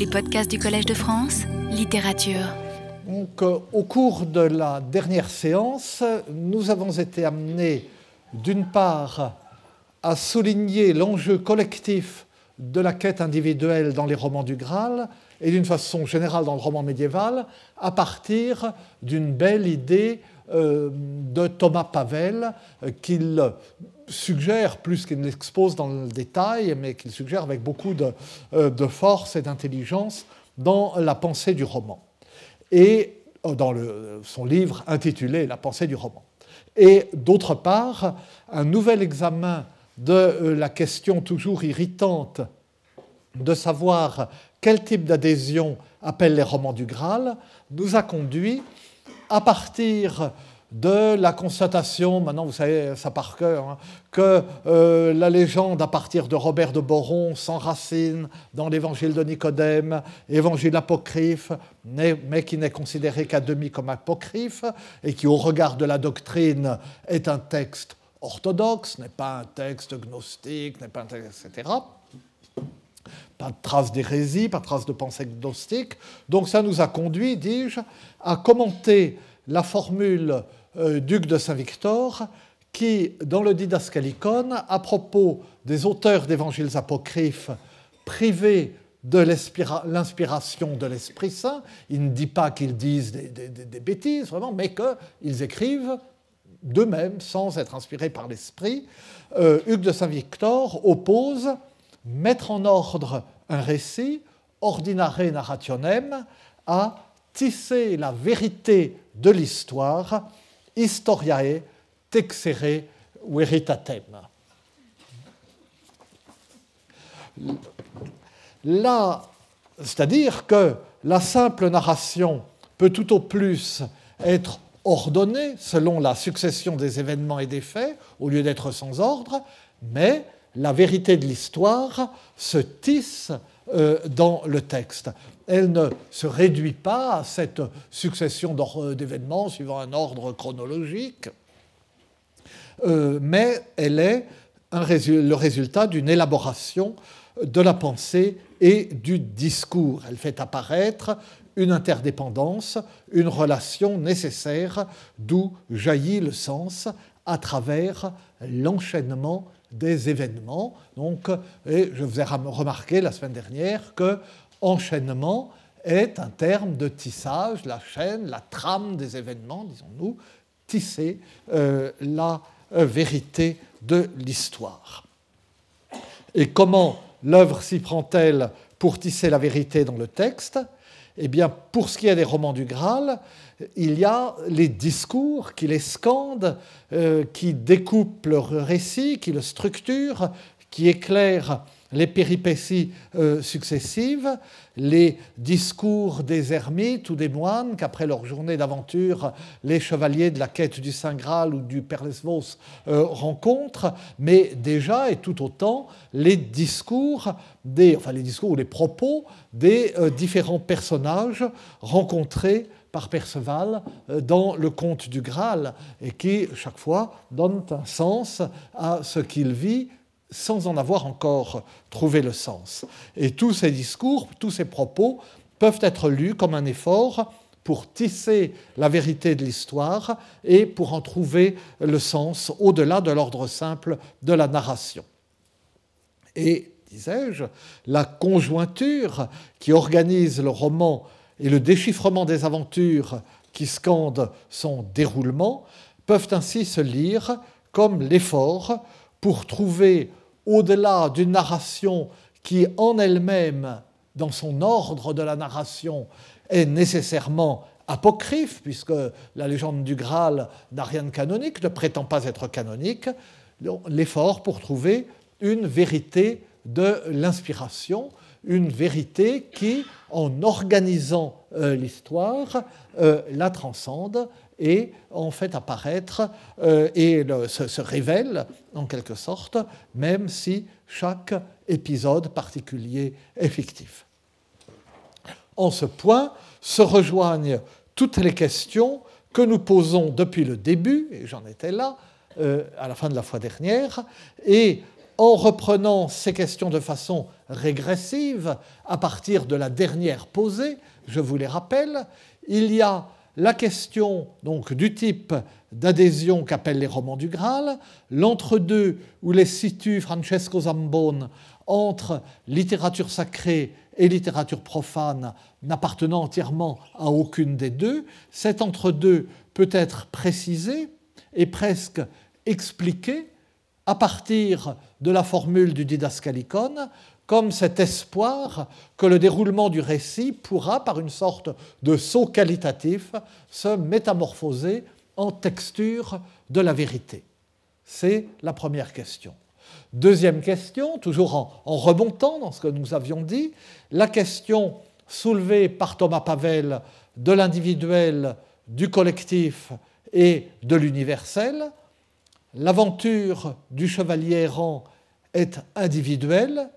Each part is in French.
Les podcasts du Collège de France, littérature. Donc, euh, au cours de la dernière séance, nous avons été amenés, d'une part, à souligner l'enjeu collectif de la quête individuelle dans les romans du Graal, et d'une façon générale dans le roman médiéval, à partir d'une belle idée euh, de Thomas Pavel, euh, qu'il suggère, plus qu'il l'expose dans le détail, mais qu'il suggère avec beaucoup de, euh, de force et d'intelligence dans la pensée du roman. Et dans le, son livre intitulé La pensée du roman. Et d'autre part, un nouvel examen de la question toujours irritante de savoir quel type d'adhésion appelle les romans du Graal nous a conduit à partir de la constatation, maintenant vous savez ça par cœur, hein, que euh, la légende à partir de Robert de Boron s'enracine dans l'évangile de Nicodème, évangile apocryphe, mais qui n'est considéré qu'à demi comme apocryphe, et qui au regard de la doctrine est un texte orthodoxe, n'est pas un texte gnostique, n'est pas un texte, etc. Pas de trace d'hérésie, pas de trace de pensée gnostique. Donc ça nous a conduit, dis-je, à commenter la formule euh, duc de Saint-Victor, qui, dans le Didascalicon, à propos des auteurs d'évangiles apocryphes privés de l'inspiration de l'Esprit Saint, il ne dit pas qu'ils disent des, bêtises, vraiment, mais qu'ils écrivent d'eux-mêmes, sans être inspirés par l'Esprit. Euh, Hugues de Saint-Victor oppose mettre en ordre un récit, ordinare narrationem, à tisser la vérité de l'histoire historiae texere veritatem. Là, c'est-à-dire que la simple narration peut tout au plus être ordonnée selon la succession des événements et des faits, au lieu d'être sans ordre, mais la vérité de l'histoire se tisse euh, dans le texte. Elle ne se réduit pas à cette succession d'événements suivant un ordre chronologique, euh, mais elle est le résultat d'une élaboration de la pensée et du discours. Elle fait apparaître une interdépendance, une relation nécessaire, d'où jaillit le sens à travers l'enchaînement des événements. Donc, et je vous ai remarqué la semaine dernière que enchaînement est un terme de tissage, la chaîne, la trame des événements, disons-nous, tisser euh, la euh, vérité de l'histoire. Et comment l'œuvre s'y prend-elle pour tisser la vérité dans le texte? Eh bien, pour ce qui est des romans du Graal, il y a les discours qui les scandent, euh, qui découpent leur récit, qui le structurent, qui éclairent les péripéties euh, successives, les discours des ermites ou des moines qu'après leur journée d'aventure, les chevaliers de la quête du Saint Graal ou du Père Lesvos euh, rencontrent, mais déjà et tout autant les discours, des, enfin ou les propos des différents personnages rencontrés par Perceval euh, dans le conte du Graal et qui, chaque fois, donne un sens à ce qu'il vit sans en avoir encore trouvé le sens. Et tous ces discours, tous ces propos peuvent être lus comme un effort pour tisser la vérité de l'histoire et pour en trouver le sens au-delà de l'ordre simple de la narration. Et, disais-je, la conjointure qui organise le roman et le déchiffrement des aventures qui scandent son déroulement peuvent ainsi se lire comme l'effort pour trouver, au-delà d'une narration qui en elle-même, dans son ordre de la narration, est nécessairement apocryphe, puisque la légende du Graal n'a rien de canonique, ne prétend pas être canonique, l'effort pour trouver une vérité de l'inspiration, une vérité qui, en organisant euh, l'histoire, euh, la transcende et en fait apparaître euh, et se, révèle en quelque sorte, même si chaque épisode particulier est fictif. En ce point se rejoignent toutes les questions que nous posons depuis le début, et j'en étais là à la fin de la fois dernière, et en reprenant ces questions de façon régressive, à partir de la dernière posée, je vous les rappelle, il y a la question donc du type d'adhésion qu'appellent les romans du Graal, l'entre-deux où les situe Francesco Zambone entre littérature sacrée et littérature profane n'appartenant entièrement à aucune des deux. Cet entre-deux peut être précisé et presque expliqué à partir de la formule du didascalicon comme cet espoir que le déroulement du récit pourra, par une sorte de saut qualitatif, se métamorphoser en texture de la vérité. C'est la première question. Deuxième question, toujours en, remontant dans ce que nous avions dit, la question soulevée par Thomas Pavel de l'individuel, du collectif et de l'universel. L'aventure du chevalier errant est individuelle,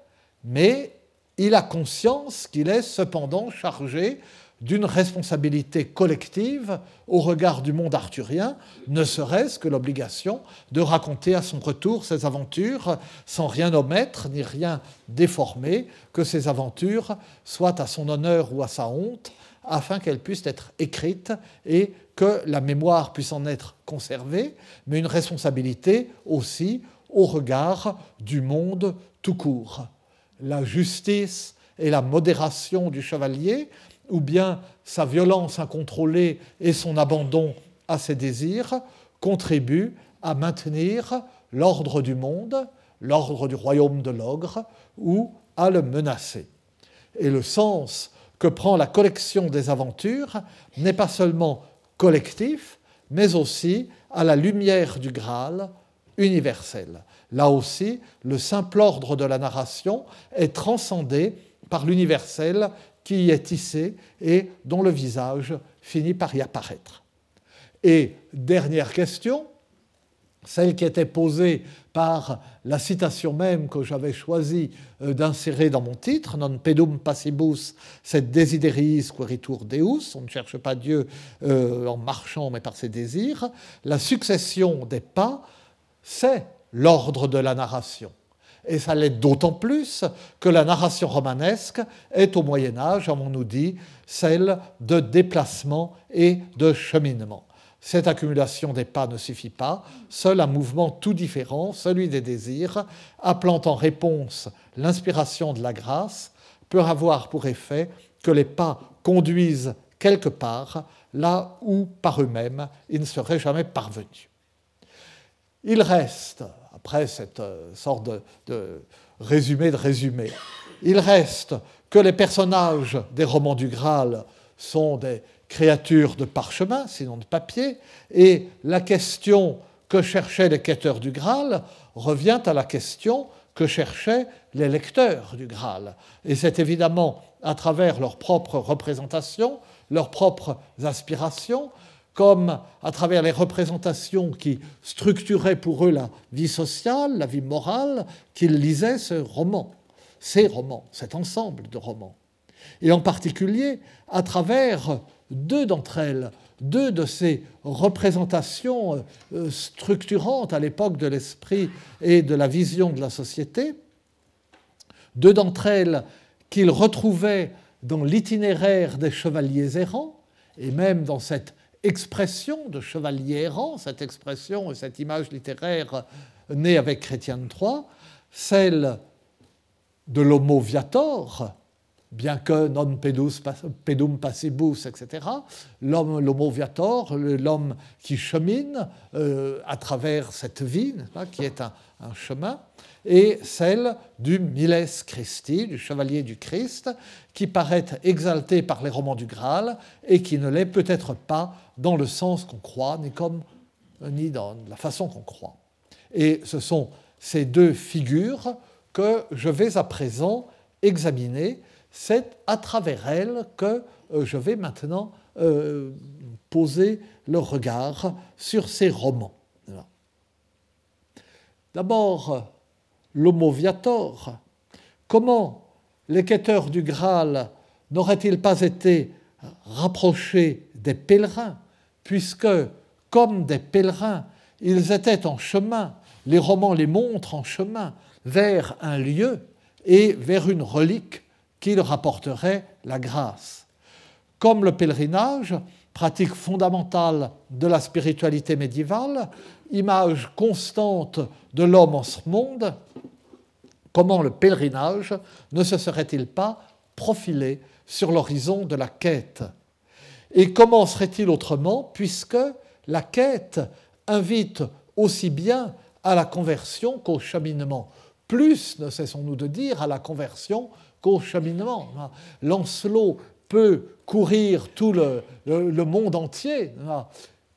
mais il a conscience qu'il est cependant chargé d'une responsabilité collective au regard du monde arthurien, ne serait-ce que l'obligation de raconter à son retour ses aventures sans rien omettre ni rien déformer, que ces aventures soient à son honneur ou à sa honte, afin qu'elles puissent être écrites et que la mémoire puisse en être conservée, mais une responsabilité aussi au regard du monde tout court. La justice et la modération du chevalier ou bien sa violence incontrôlée et son abandon à ses désirs contribuent à maintenir l'ordre du monde, l'ordre du royaume de l'ogre, ou à le menacer. Et le sens que prend la collection des aventures n'est pas seulement collectif, mais aussi à la lumière du Graal universel. Là aussi, le simple ordre de la narration est transcendé par l'universel qui y est tissé et dont le visage finit par y apparaître. Et dernière question, celle qui était posée par la citation même que j'avais choisi euh, d'insérer dans mon titre, Non pedum passibus, sed desideriis queritur Deus, on ne cherche pas Dieu euh, en marchant mais par ses désirs, la succession des pas, c'est l'ordre de la narration. Et ça l'est d'autant plus que la narration romanesque est au Moyen Âge, on nous dit, celle de déplacement et de cheminement. Cette accumulation des pas ne suffit pas, seul un mouvement tout différent, celui des désirs, appelant en réponse l'inspiration de la grâce, peut avoir pour effet que les pas conduisent quelque part, là où par eux-mêmes ils ne seraient jamais parvenus. Il reste après cette euh, sorte de, résumé de résumé. Il reste que les personnages des romans du Graal sont des créatures de parchemin, sinon de papier, et la question que cherchaient les quêteurs du Graal revient à la question que cherchaient les lecteurs du Graal. Et c'est évidemment à travers leurs propres représentations, leurs propres aspirations, comme à travers les représentations qui structuraient pour eux la vie sociale, la vie morale, qu'ils lisaient ce roman, ces romans, cet ensemble de romans. Et en particulier à travers deux d'entre elles, deux de ces représentations euh, structurantes à l'époque de l'esprit et de la vision de la société, deux d'entre elles qu'ils retrouvaient dans l'itinéraire des chevaliers errants, et même dans cette expression de chevalier errant, cette expression et cette image littéraire née avec Chrétien III, celle de l'homo viator, bien que non pedum passibus, etc., l'homo viator, l'homme qui chemine euh, à travers cette vie, qui est un, un chemin, et celle du Miles Christi, du chevalier du Christ, qui paraît exalté par les romans du Graal et qui ne l'est peut-être pas dans le sens qu'on croit, ni, comme, ni dans la façon qu'on croit. Et ce sont ces deux figures que je vais à présent examiner. C'est à travers elles que euh, je vais maintenant euh, poser le regard sur ces romans. D'abord, l'homo viator. Comment les quêteurs du Graal n'auraient-ils pas été rapprochés des pèlerins, puisque, comme des pèlerins, ils étaient en chemin, les romans les montrent en chemin, vers un lieu et vers une relique qui leur apporterait la grâce. Comme le pèlerinage, pratique fondamentale de la spiritualité médiévale, image constante de l'homme en ce monde, comment le pèlerinage ne se serait-il pas profilé sur l'horizon de la quête? Et comment serait-il autrement puisque la quête invite aussi bien à la conversion qu'au cheminement? Plus, ne cessons-nous de dire, à la conversion qu'au cheminement. Lancelot peut courir tout le, monde entier.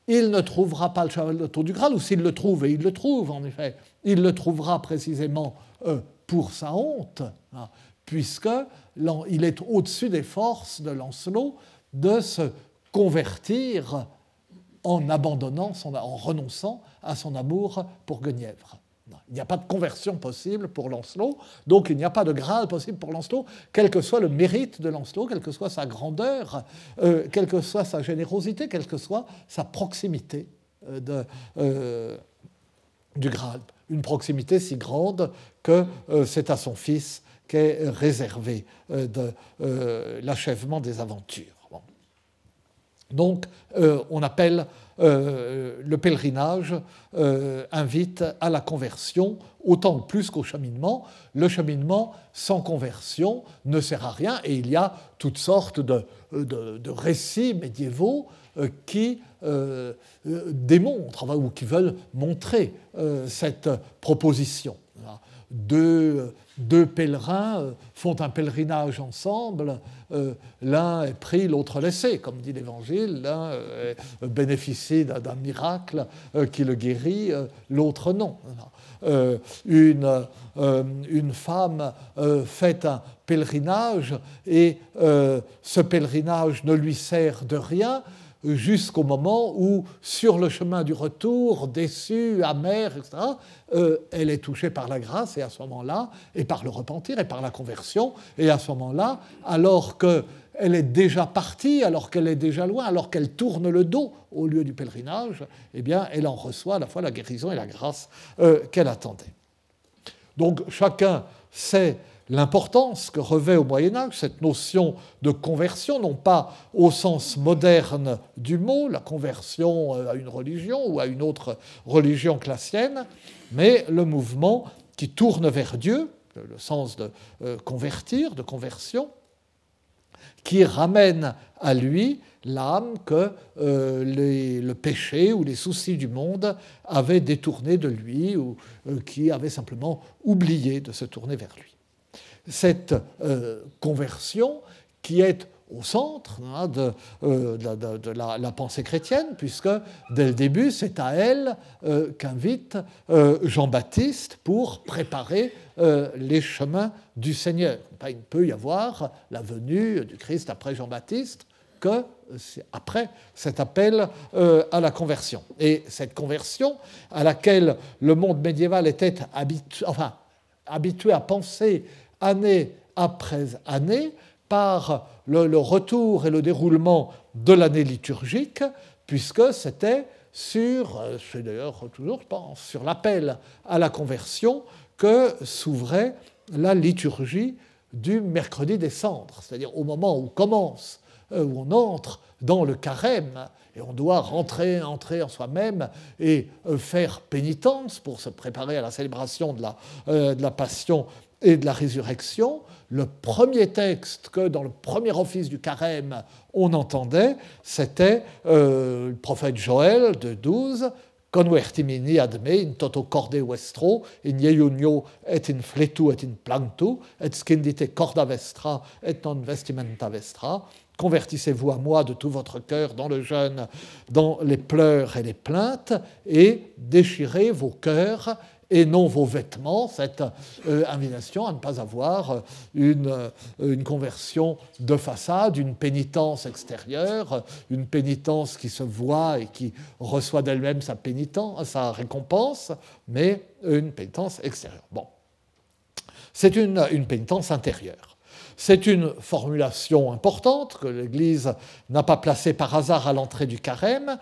Il ne trouvera pas le tour du Graal, ou s'il le trouve, et il le trouve en effet, il le trouvera précisément euh, pour sa honte, hein, puisqu'il est au-dessus des forces de Lancelot de se convertir en abandonnant, en renonçant à son amour pour Guenièvre. Il n'y a pas de conversion possible pour Lancelot, donc il n'y a pas de grade possible pour Lancelot, quel que soit le mérite de Lancelot, quelle que soit sa grandeur, euh, quelle que soit sa générosité, quelle que soit sa proximité euh, euh, du Graal. Une proximité si grande que c'est à son fils qu'est réservé l'achèvement des aventures. Donc on appelle euh, le pèlerinage euh, invite à la conversion autant plus qu'au cheminement. Le cheminement sans conversion ne sert à rien et il y a toutes sortes de, récits médiévaux euh, qui démontrent ou qui veulent montrer cette proposition. Deux, deux pèlerins euh, font un pèlerinage ensemble, euh, l'un est pris, l'autre laissé, comme dit l'Évangile, l'un euh, bénéficie d'un miracle qui le guérit, l'autre non. Une, une, femme fait un pèlerinage et ce pèlerinage ne lui sert de rien jusqu'au moment où, sur le chemin du retour, déçue, amère, etc., euh, elle est touchée par la grâce, et à ce moment-là, et par le repentir, et par la conversion, et à ce moment-là, alors qu'elle est déjà partie, alors qu'elle est déjà loin, alors qu'elle tourne le dos au lieu du pèlerinage, eh bien, elle en reçoit à la fois la guérison et la grâce euh, qu'elle attendait. Donc chacun sait l'importance que revêt au Moyen Âge cette notion de conversion, non pas au sens moderne du mot, la conversion euh, à une religion ou à une autre religion que mais le mouvement qui tourne vers Dieu, le sens de euh, convertir, de conversion, qui ramène à lui l'âme que euh, le péché ou les soucis du monde avaient détourné de lui ou qui avait simplement oublié de se tourner vers lui cette euh, conversion qui est au centre hein, euh, de, la, pensée chrétienne, puisque dès le début, c'est à elle euh, qu'invite Jean-Baptiste pour préparer les chemins du Seigneur. Il ne peut y avoir la venue du Christ après Jean-Baptiste que après cet appel à la conversion. Et cette conversion à laquelle le monde médiéval était enfin, habitué à penser année après année par le, retour et le déroulement de l'année liturgique, puisque c'était sur, euh, c'est d'ailleurs toujours, je pense, sur l'appel à la conversion que s'ouvrait la liturgie du mercredi des cendres, c'est-à-dire au moment où commence, euh, où on entre dans le carême, et on doit rentrer, entrer en soi-même et euh, faire pénitence pour se préparer à la célébration de la, de la passion et de la résurrection, le premier texte que dans le premier office du carême on entendait, c'était euh, le prophète Joël de 12, Convertimini ad me in toto corde vestro, in et in fletu et in plantu, et scindite corda vestra et non vestimenta vestra. Convertissez-vous à moi de tout votre cœur dans le jeûne, dans les pleurs et les plaintes, et déchirez vos cœurs et non vos vêtements, cette euh, invitation à ne pas avoir euh, une, euh, une, conversion de façade, une pénitence extérieure, une pénitence qui se voit et qui reçoit d'elle-même sa sa récompense, mais une pénitence extérieure. Bon. C'est une, une pénitence intérieure. C'est une formulation importante que l'Église n'a pas placée par hasard à l'entrée du carême.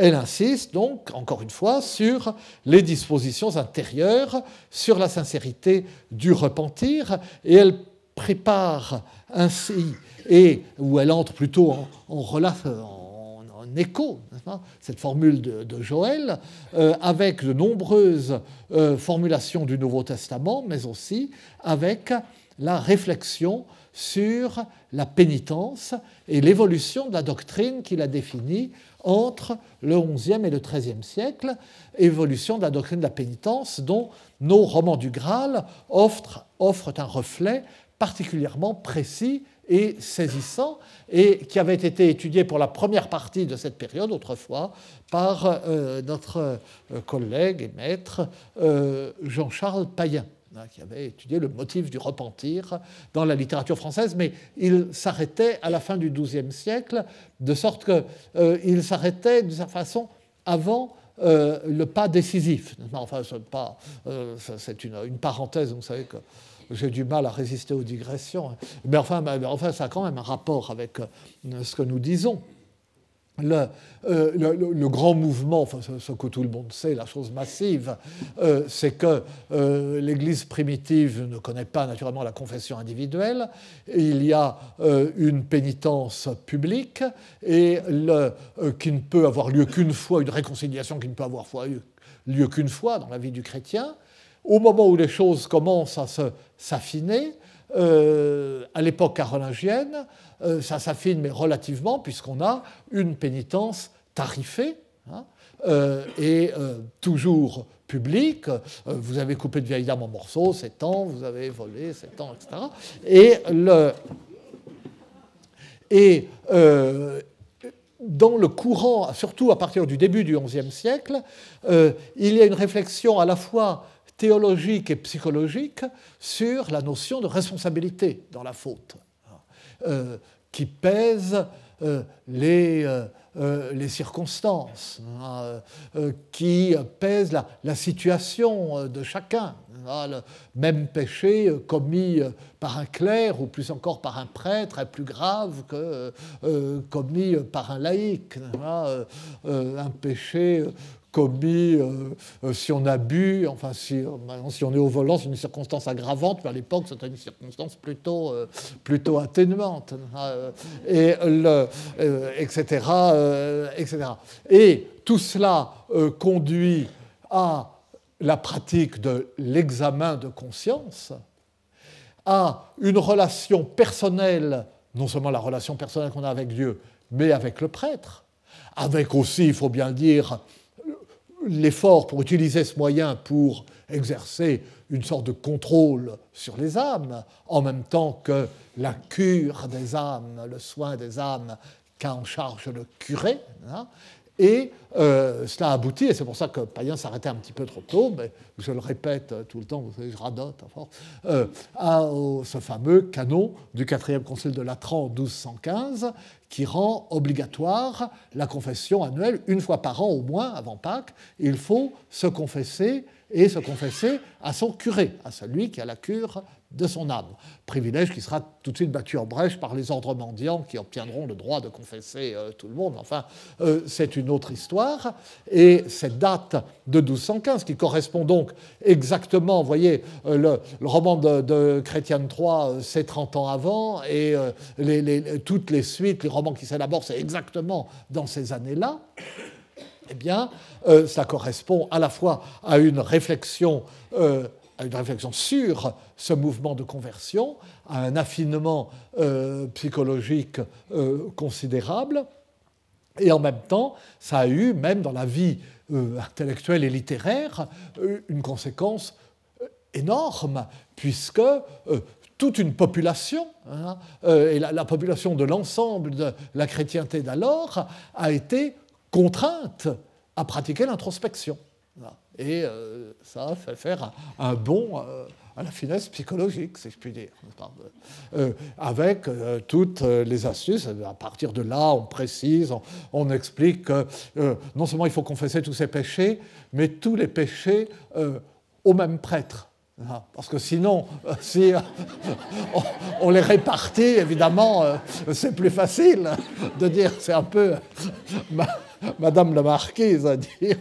Elle insiste donc, encore une fois, sur les dispositions intérieures, sur la sincérité du repentir, et elle prépare ainsi, et où elle entre plutôt en, en, écho, cette formule de, Joël, euh, avec de nombreuses euh, formulations du Nouveau Testament, mais aussi avec la réflexion sur la pénitence et l'évolution de la doctrine qu'il a définie entre le XIe et le XIIIe siècle, évolution de la doctrine de la pénitence dont nos romans du Graal offrent, un reflet particulièrement précis et saisissant, et qui avait été étudié pour la première partie de cette période autrefois par euh, notre euh, collègue et maître euh, Jean-Charles Payen. Hein, qui avait étudié le motif du repentir dans la littérature française, mais il s'arrêtait à la fin du XIIe siècle, de sorte qu'il euh, s'arrêtait de sa façon avant euh, le pas décisif. Enfin, euh, c'est une, parenthèse, vous savez que j'ai du mal à résister aux digressions, mais enfin, mais enfin ça a quand même un rapport avec ce que nous disons. Euh, le, grand mouvement, enfin, ce, que tout le monde sait, la chose massive, euh, c'est que euh, l'Église primitive ne connaît pas naturellement la confession individuelle. Il y a une pénitence publique et qui ne peut avoir lieu qu'une fois, une réconciliation qui ne peut avoir lieu qu'une fois dans la vie du chrétien. Au moment où les choses commencent à s'affiner, à l'époque carolingienne, euh, ça s'affine, mais relativement, puisqu'on a une pénitence tarifée. Hein, euh, et euh, toujours publique. vous avez coupé de vieille dame en morceaux, c'est temps, vous avez volé, c'est temps, etc. Et dans le courant, surtout à partir du début du XIe siècle, il y a une réflexion à la fois théologique et psychologique sur la notion de responsabilité dans la faute. Euh, qui pèse euh, les, euh, les, circonstances, hein, qui pèse la, la, situation de chacun. Hein, le même péché commis par un clerc ou plus encore par un prêtre est plus grave que commis par un laïc. Hein, un péché commis euh, euh, si on a bu, enfin si, si, on est au volant, c'est une circonstance aggravante, mais à l'époque c'était une circonstance plutôt, euh, plutôt atténuante, etc., etc. Et tout cela conduit à la pratique de l'examen de conscience, à une relation personnelle, non seulement la relation personnelle qu'on a avec Dieu, mais avec le prêtre, avec aussi, il faut bien dire, l'effort pour utiliser ce moyen pour exercer une sorte de contrôle sur les âmes, en même temps que la cure des âmes, le soin des âmes qu'a en charge le curé. Hein. Et euh, cela aboutit, et c'est pour ça que Payen s'arrêtait un petit peu trop tôt, mais je le répète tout le temps, vous savez, je radote à euh, à ce fameux canon du quatrième concile de Latran en 1215, qui rend obligatoire la confession annuelle une fois par an au moins avant Pâques. Il faut se confesser et se confesser à son curé, à celui qui a la cure de son âme. Privilège qui sera tout de suite battu en brèche par les ordres mendiants qui obtiendront le droit de confesser euh, tout le monde. Enfin, euh, c'est une autre histoire. Et cette date de 1215, qui correspond donc exactement, vous voyez, euh, le, roman de, Chrétien III, c'est 30 ans avant, et toutes les suites, les romans qui s'élaborent, c'est exactement dans ces années-là. Eh bien, ça correspond à la fois à une réflexion à une réflexion sur ce mouvement de conversion, à un affinement euh, psychologique euh, considérable. Et en même temps, ça a eu, même dans la vie euh, intellectuelle et littéraire, une conséquence énorme, puisque toute une population, hein, et la, la, population de l'ensemble de la chrétienté d'alors, a été contrainte à pratiquer l'introspection. Et euh, ça fait faire un, bond euh, à la finesse psychologique, si je puis dire, euh, avec toutes les astuces. À partir de là, on précise, on, explique que non seulement il faut confesser tous ses péchés, mais tous les péchés au même prêtre. Hein, parce que sinon, si on, les répartit, évidemment, c'est plus facile de dire, c'est un peu Madame la marquise à dire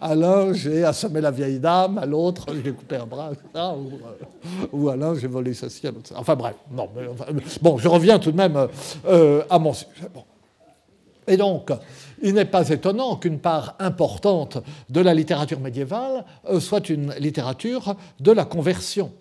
à l'un j'ai assommé la vieille dame, à l'autre j'ai coupé un bras, ou, à l'un j'ai volé ceci, à l'autre. Enfin bref, non, bon, je reviens tout de même à mon sujet. Et donc, il n'est pas étonnant qu'une part importante de la littérature médiévale euh, soit une littérature de la conversion.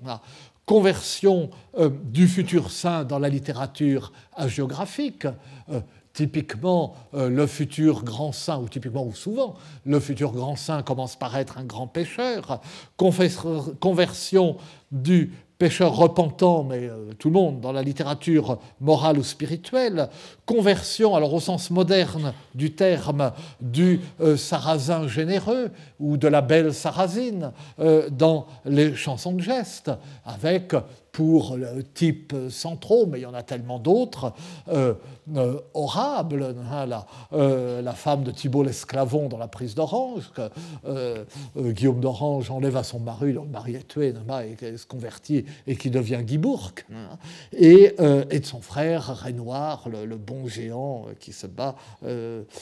Conversion euh, du futur saint dans la littérature hagiographique, euh, typiquement le futur grand saint, ou typiquement ou souvent, le futur grand saint commence par être un grand pécheur, conversion du pécheur repentant, mais euh, tout le monde dans la littérature morale ou spirituelle, conversion, alors au sens moderne du terme, du euh, sarrasin généreux ou de la belle sarrasine euh, dans les chansons de geste, avec pour le type centraux, mais il y en a tellement d'autres, euh, euh hein, la, euh, la, femme de Thibault l'Esclavon dans la prise d'Orange, que euh, Guillaume d'Orange enlève à son mari, le mari est tué, et se convertit et qui devient Guy Bourque, hein, et, et, de son frère Renoir, le, le, bon géant qui se bat,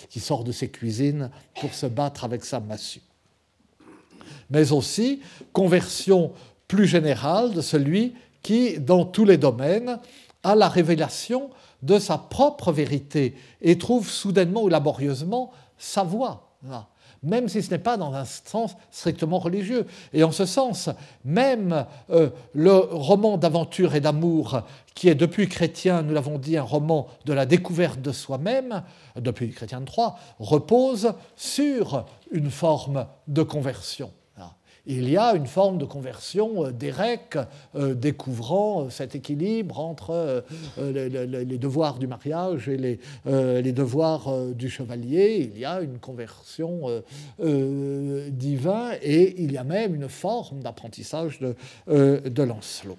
qui sort de ses cuisines pour se battre avec sa massue. Mais aussi conversion plus générale de celui qui, dans tous les domaines, a la révélation de sa propre vérité et trouve soudainement ou laborieusement sa voie, même si ce n'est pas dans un sens strictement religieux. Et en ce sens, même euh, le roman d'aventure et d'amour, qui est depuis Chrétien, nous l'avons dit, un roman de la découverte de soi-même, depuis Chrétien de Troyes, repose sur une forme de conversion il y a une forme de conversion euh, d'Érec euh, découvrant euh, cet équilibre entre les, devoirs du mariage et les, devoirs du chevalier. Il y a une conversion divine et il y a même une forme d'apprentissage de, de Lancelot.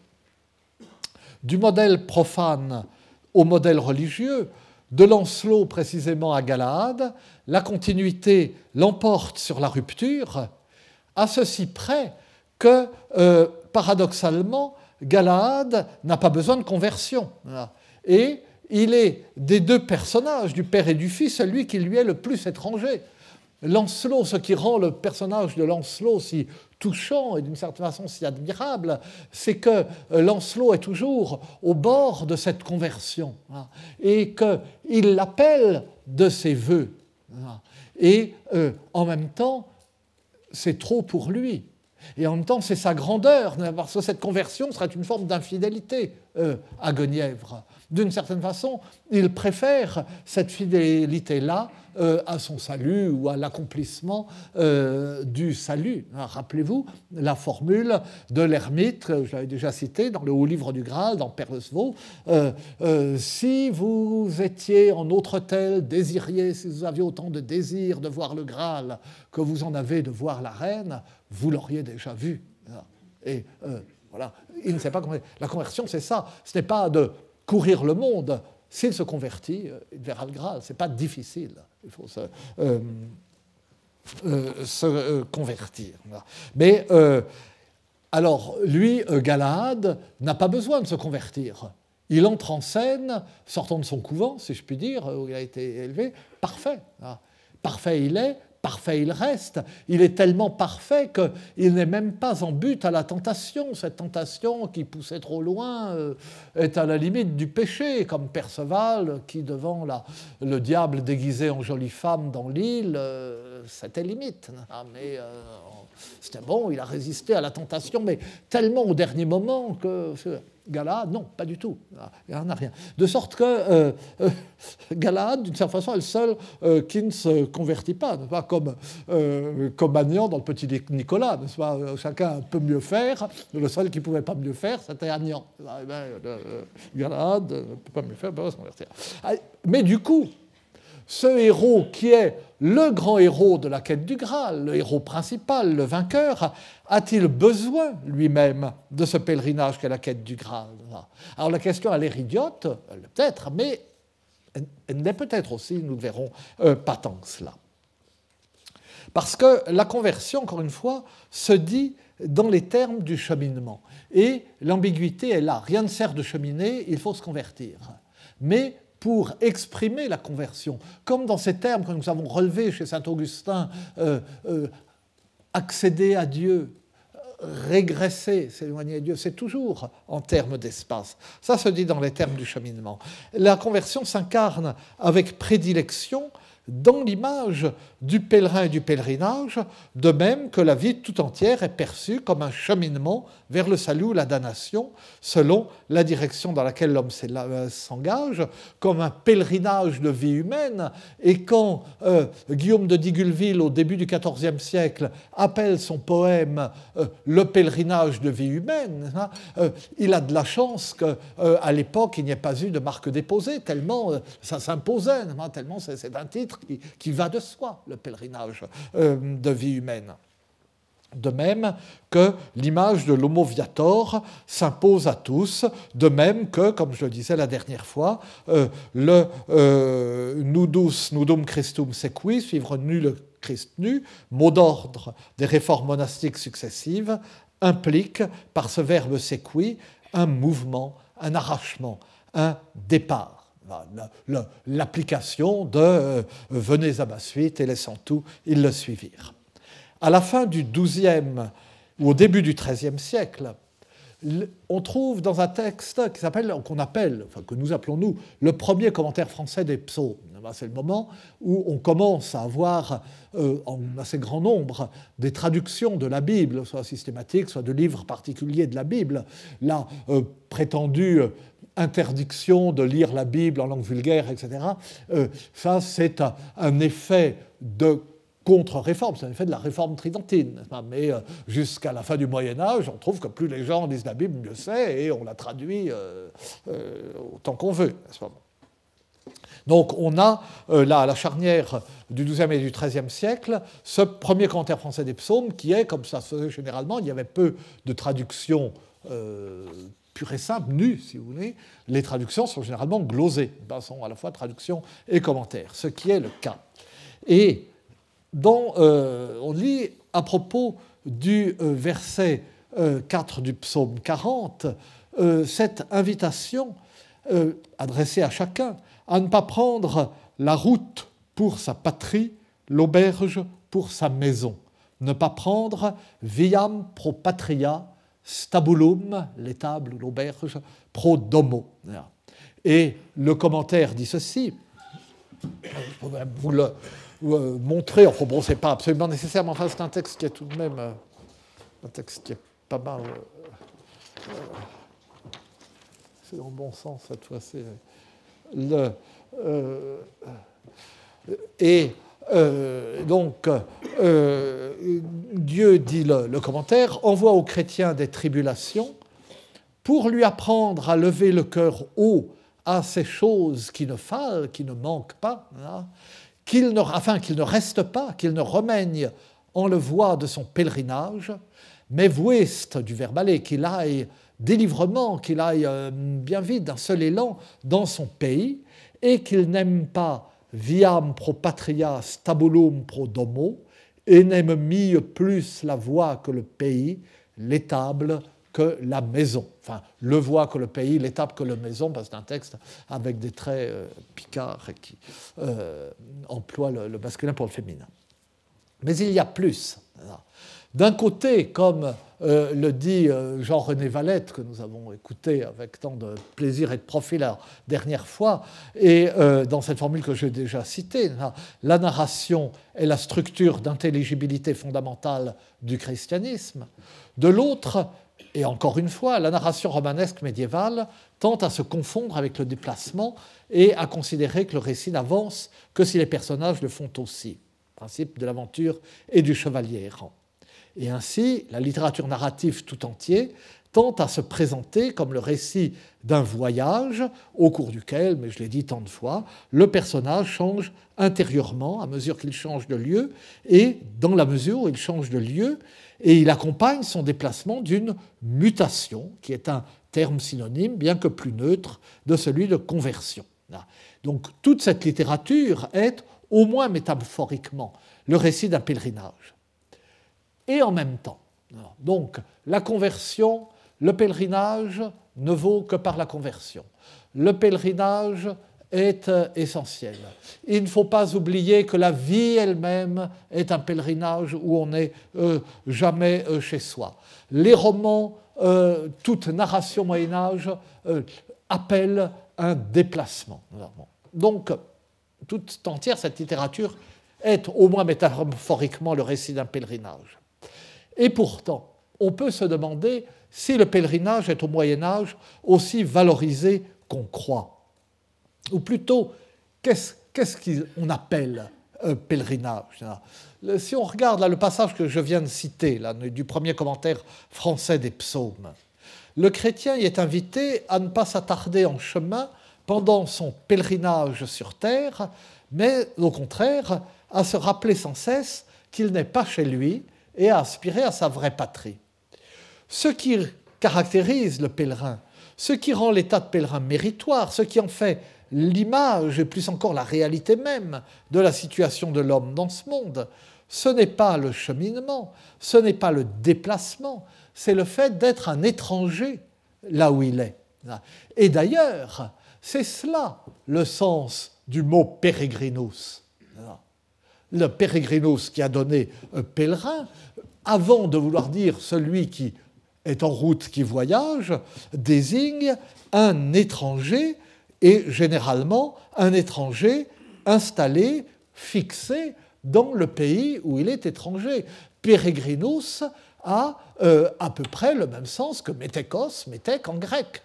Du modèle profane au modèle religieux, de Lancelot précisément à Galahad, la continuité l'emporte sur la rupture à ceci près que, euh, paradoxalement, Galahad n'a pas besoin de conversion. Et il est des deux personnages, du père et du fils, celui qui lui est le plus étranger. Lancelot, ce qui rend le personnage de Lancelot si touchant et d'une certaine façon si admirable, c'est que euh, Lancelot est toujours au bord de cette conversion et qu'il l'appelle de ses voeux. Et euh, en même temps, c'est trop pour lui. Et en même temps, c'est sa grandeur, parce que cette conversion serait une forme d'infidélité euh, à Guenièvre. D'une certaine façon, il préfère cette fidélité-là euh, à son salut ou à l'accomplissement euh, du salut. Hein, rappelez-vous la formule de l'ermite, que j'avais déjà citée dans le haut livre du Graal, dans Perlesvaux. Euh, si vous étiez en autre tel, désiriez, si vous aviez autant de désir de voir le Graal que vous en avez de voir la reine, vous l'auriez déjà vu. Et voilà, il ne sait pas comment. La conversion, c'est ça. Ce n'est pas de courir le monde. S'il se convertit, il verra le Graal. Ce n'est pas difficile il faut se, euh, euh, euh, convertir. Mais alors, lui, Galahad, n'a pas besoin de se convertir. Il entre en scène, sortant de son couvent, si je puis dire, où il a été élevé, parfait. Parfait il est, parfait il reste. Il est tellement parfait qu'il n'est même pas en but à la tentation. Cette tentation qui poussait trop loin euh, est à la limite du péché, comme Perceval qui, devant le diable déguisé en jolie femme dans l'île, euh, c'était limite. Ah, mais euh, c'était bon, il a résisté à la tentation, mais tellement au dernier moment que Galahad, non, pas du tout. Il n'y en a rien. De sorte que euh, euh, d'une certaine façon, est le seul euh, qui ne se convertit pas, pas comme, comme Agnan dans le petit Nicolas, pas Chacun peut mieux faire. Le seul qui ne pouvait pas mieux faire, c'était Agnan. Ah, eh ben, Galahad ne peut pas mieux faire, il peut se convertir. Ah, mais du coup, ce héros qui est le grand héros de la quête du Graal, le héros principal, le vainqueur, a-t-il besoin lui-même de ce pèlerinage qu'est la quête du Graal? Alors la question, elle est idiote, peut-être, mais elle n'est peut-être aussi, nous verrons euh, pas tant cela. Parce que la conversion, encore une fois, se dit dans les termes du cheminement. Et l'ambiguïté est là. Rien ne sert de cheminer, il faut se convertir. Mais pour exprimer la conversion, comme dans ces termes que nous avons relevés chez saint Augustin, euh, euh, accéder à Dieu, régresser, s'éloigner de Dieu, c'est toujours en termes d'espace. Ça se dit dans les termes du cheminement. La conversion s'incarne avec prédilection dans l'image du pèlerin et du pèlerinage, de même que la vie tout entière est perçue comme un cheminement vers le salut ou la damnation, selon la direction dans laquelle l'homme euh, s'engage, comme un pèlerinage de vie humaine. Et quand euh, Guillaume de Digulville, au début du XIVe siècle, appelle son poème euh, Le pèlerinage de vie humaine, hein, il a de la chance qu'à l'époque, il n'y ait pas eu de marque déposée, tellement ça s'imposait, hein, tellement c'est un titre qui, va de soi, le pèlerinage de vie humaine. De même que l'image de l'homo viator s'impose à tous, de même que, comme je le disais la dernière fois, euh, le euh, nudus nudum Christum sequi, suivre nu le Christ nu, mot d'ordre des réformes monastiques successives, implique par ce verbe sequi un mouvement, un arrachement, un départ l'application de euh, venez à ma suite et laissant tout, ils le suivirent à la fin du XIIe ou au début du XIIIe siècle, on trouve dans un texte qui s'appelle, qu'on appelle, enfin que nous appelons nous, le premier commentaire français des psaumes. C'est le moment où on commence à avoir euh, en assez grand nombre des traductions de la Bible, soit systématiques, soit de livres particuliers de la Bible. La euh, prétendue interdiction de lire la Bible en langue vulgaire, etc. Euh, ça, c'est un effet de contre-réforme, c'est en effet de la réforme tridentine. Mais euh, jusqu'à la fin du Moyen Âge, on trouve que plus les gens lisent la Bible, mieux c'est, et on la traduit euh, autant qu'on veut. Donc on a là, à la charnière du XIIe et du XIIIe siècle, ce premier commentaire français des psaumes qui est, comme ça se faisait généralement, il y avait peu de traductions pures et simples, nues, si vous voulez. Les traductions sont généralement glosées, sont à la fois traductions et commentaires, ce qui est le cas. Et euh, on lit à propos du euh, verset 4 euh, du psaume 40 cette invitation adressée à chacun à ne pas prendre la route pour sa patrie, l'auberge pour sa maison, ne pas prendre viam pro patria, stabulum, l'étable ou l'auberge, pro domo. Et le commentaire dit ceci, vous le, euh, montrer, enfin bon, c'est pas absolument nécessaire, mais enfin c'est un texte qui est tout de même euh, un texte qui est pas mal. Euh, c'est dans le bon sens cette fois-ci. Et donc, Dieu, dit le, commentaire, envoie aux chrétiens des tribulations pour lui apprendre à lever le cœur haut à ces choses qui ne faillent, qui ne manquent pas, hein, qu'il ne, afin qu'il ne reste pas, qu'il ne remègne en le voie de son pèlerinage, mais vuest du verbe qu'il aille délivrement, qu'il aille euh, bien vite d'un seul élan dans son pays, et qu'il n'aime pas viam pro patria stabulum pro domo, n'aime mieux plus la voie que le pays, l'étable que la maison. Enfin, le voie que le pays, l'étape que la maison, parce que c'est un texte avec des traits euh, picards qui euh, emploie le, masculin pour le féminin. Mais il y a plus. D'un côté, comme euh, le dit Jean-René Valette, que nous avons écouté avec tant de plaisir et de profit la dernière fois, et dans cette formule que j'ai déjà citée, la narration est la structure d'intelligibilité fondamentale du christianisme. De l'autre, et encore une fois, la narration romanesque médiévale tente à se confondre avec le déplacement et à considérer que le récit n'avance que si les personnages le font aussi. Principe de l'aventure et du chevalier errant. Et ainsi, la littérature narrative tout entière tente à se présenter comme le récit d'un voyage au cours duquel, mais je l'ai dit tant de fois, le personnage change intérieurement à mesure qu'il change de lieu, et dans la mesure où il change de lieu, et il accompagne son déplacement d'une mutation, qui est un terme synonyme, bien que plus neutre, de celui de conversion. Donc toute cette littérature est, au moins métaphoriquement, le récit d'un pèlerinage. Et en même temps, donc la conversion, le pèlerinage ne vaut que par la conversion. Le pèlerinage est euh, essentielle. Il ne faut pas oublier que la vie elle-même est un pèlerinage où on n'est euh, jamais euh, chez soi. Les romans, toute narration Moyen Âge appelle un déplacement. Donc, toute entière, cette littérature est au moins métaphoriquement le récit d'un pèlerinage. Et pourtant, on peut se demander si le pèlerinage est au Moyen Âge aussi valorisé qu'on croit. Ou plutôt, qu'est-ce qu'on appelle un pèlerinage Si on regarde là, le passage que je viens de citer, là, du premier commentaire français des psaumes, le chrétien y est invité à ne pas s'attarder en chemin pendant son pèlerinage sur terre, mais au contraire à se rappeler sans cesse qu'il n'est pas chez lui et à aspirer à sa vraie patrie. Ce qui caractérise le pèlerin, ce qui rend l'état de pèlerin méritoire, ce qui en fait l'image et plus encore la réalité même de la situation de l'homme dans ce monde. Ce n'est pas le cheminement, ce n'est pas le déplacement, c'est le fait d'être un étranger là où il est. Et d'ailleurs, c'est cela le sens du mot pérégrinus. Le pérégrinus qui a donné pèlerin, avant de vouloir dire celui qui est en route, qui voyage, désigne un étranger et généralement un étranger installé, fixé dans le pays où il est étranger. Peregrinus a euh, à peu près le même sens que métékos, métek en grec.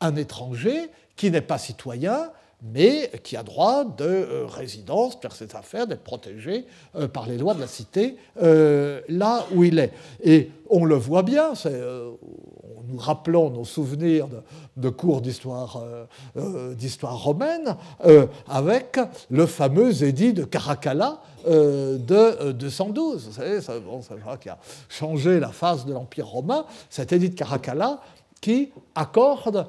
Un étranger qui n'est pas citoyen, mais qui a droit de euh, résidence, faire ses affaires, d'être protégé euh, par les lois de la cité euh, là où il est. Et on le voit bien, nous rappelons nos souvenirs de, cours d'histoire romaine avec le fameux édit de Caracalla de 212. Vous savez, ça, qui a changé la face de l'Empire romain. Cet édit de Caracalla qui accorde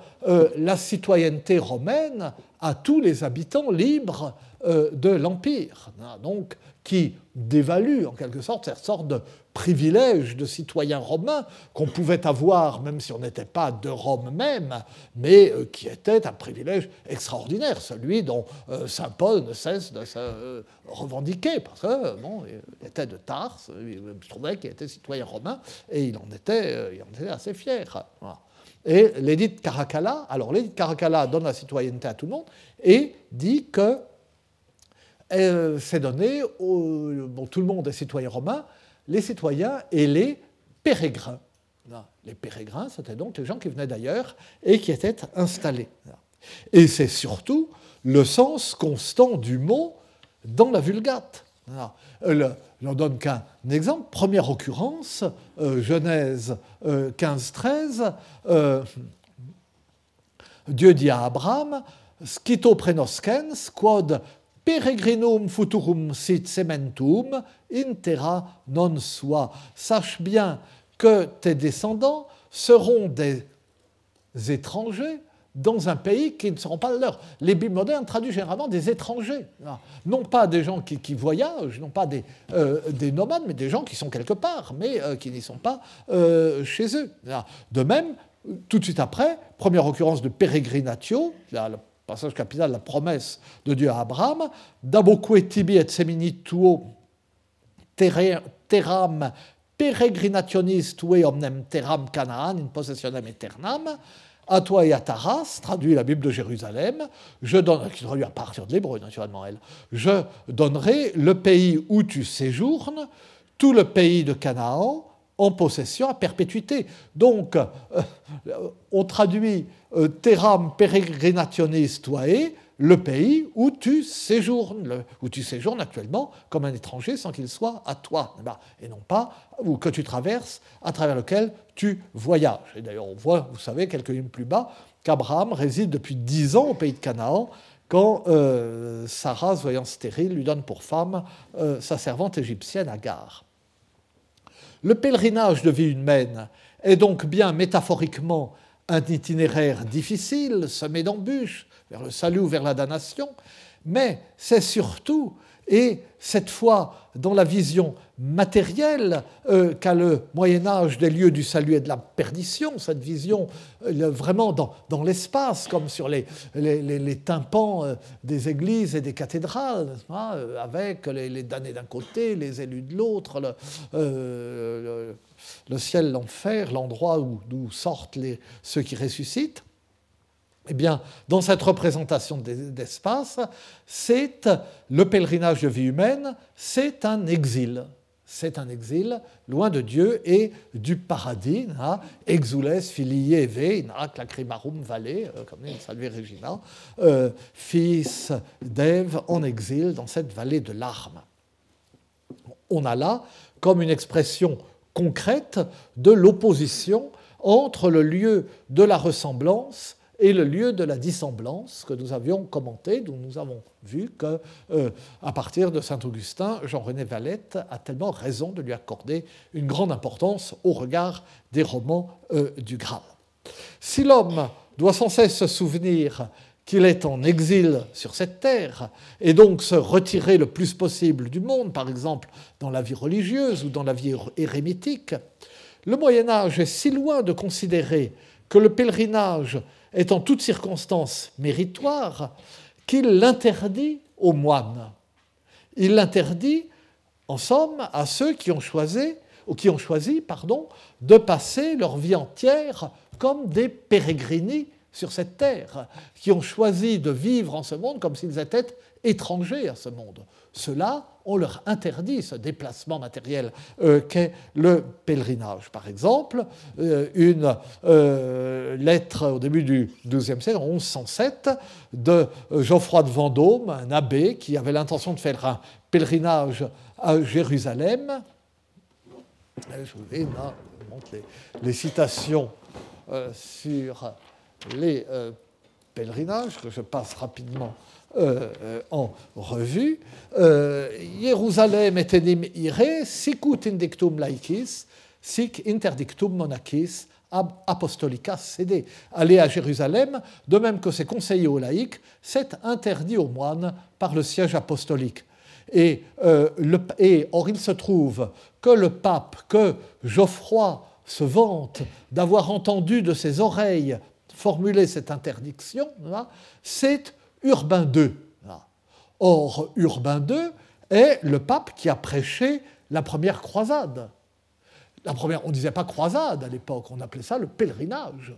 la citoyenneté romaine à tous les habitants libres euh, de l'Empire, hein, donc qui dévalue en quelque sorte cette sorte de privilège de citoyen romain qu'on pouvait avoir même si on n'était pas de Rome même, mais euh, qui était un privilège extraordinaire, celui dont euh, Saint Paul ne cesse de se revendiquer, parce que bon, il était de Tarse, il trouvait qu'il était citoyen romain, et il en était, il en était assez fier. Et l'édit de Caracalla, alors l'édit de Caracalla donne la citoyenneté à tout le monde et dit que euh, c'est donné, bon, tout le monde est citoyen romain, les citoyens et les pérégrins. Les pérégrins, c'était donc les gens qui venaient d'ailleurs et qui étaient installés. Et c'est surtout le sens constant du mot dans la Vulgate. Le, n'en donne qu'un exemple. Première occurrence, euh, Genèse 15-13, euh, euh, Dieu dit à Abraham, Scito prenoskens, quod peregrinum futurum sit sementum, intera non sua. Sache bien que tes descendants seront des étrangers dans un pays qui ne seront pas leurs. Les Bibles modernes traduisent généralement des étrangers, non pas des gens qui, voyagent, non pas des, euh, des, nomades, mais des gens qui sont quelque part, mais euh, qui n'y sont pas euh, chez eux. De même, tout de suite après, première occurrence de peregrinatio, le passage capital, la promesse de Dieu à Abraham, daboque tibi et semini tuo terram peregrinationis tue omnem terram canaan in possessionem aeternam, à toi et à ta race, traduit la Bible de Jérusalem, je donne, qui traduit à partir de l'hébreu naturellement elle, je donnerai le pays où tu séjournes, tout le pays de Canaan, en possession à perpétuité. Donc, euh, on traduit euh, Terram peregrinationis tuae, le pays où tu séjournes, où tu séjournes actuellement comme un étranger sans qu'il soit à toi, et non pas ou que tu traverses, à travers lequel tu voyages. Et d'ailleurs, on voit, vous savez, quelques lignes plus bas, qu'Abraham réside depuis dix ans au pays de Canaan, quand euh, Sarah, voyant stérile, lui donne pour femme euh, sa servante égyptienne Agar. Le pèlerinage de vie humaine est donc bien métaphoriquement un itinéraire difficile, semé d'embûches, vers le salut ou vers la damnation, mais c'est surtout et cette fois dans la vision matérielle euh, qu'a le Moyen Âge des lieux du salut et de la perdition, cette vision euh, vraiment dans, l'espace, comme sur les, tympans euh, des églises et des cathédrales, avec les, damnés d'un côté, les élus de l'autre, le, ciel, l'enfer, l'endroit d'où sortent ceux qui ressuscitent. Eh bien, dans cette représentation d'espace, c'est le pèlerinage de vie humaine, c'est un exil. C'est un exil loin de Dieu et du paradis. Hein, exules filiae ve, lacrimarum vale, euh, comme dit Salve Regina, euh, fils d'Ève en exil dans cette vallée de larmes. On a là comme une expression concrète de l'opposition entre le lieu de la ressemblance et le lieu de la dissemblance que nous avions commenté, dont nous avons vu que, euh, à partir de saint Augustin, Jean-René Valette a tellement raison de lui accorder une grande importance au regard des romans euh, du Graal. Si l'homme doit sans cesse se souvenir qu'il est en exil sur cette terre, et donc se retirer le plus possible du monde, par exemple dans la vie religieuse ou dans la vie érémitique, le Moyen Âge est si loin de considérer que le pèlerinage est en toutes circonstances méritoire qu'il l'interdit aux moines. Il l'interdit, en somme, à ceux qui ont choisi, ou qui ont choisi pardon, de passer leur vie entière comme des pérégrines sur cette terre, qui ont choisi de vivre en ce monde comme s'ils étaient étrangers à ce monde. Cela, on leur interdit ce déplacement matériel euh, qu'est le pèlerinage. Par exemple, euh, une euh, lettre au début du XIIe siècle, en 1107, de Geoffroy de Vendôme, un abbé qui avait l'intention de faire un pèlerinage à Jérusalem. Je vous les, les citations sur les pèlerinages que je passe rapidement euh, euh, en revue. Euh, Jérusalem etenim ire, sicut indictum laicis, sic interdictum monachis ab apostolicas sede. Aller à Jérusalem, de même que c'est conseillé aux laïcs, c'est interdit aux moines par le siège apostolique. Et, et, or, il se trouve que le pape, que Geoffroy se vante d'avoir entendu de ses oreilles formuler cette interdiction, c'est Urbain II. Or, Urbain II est le pape qui a prêché la première croisade. La première, on ne disait pas croisade à l'époque, on appelait ça le pèlerinage.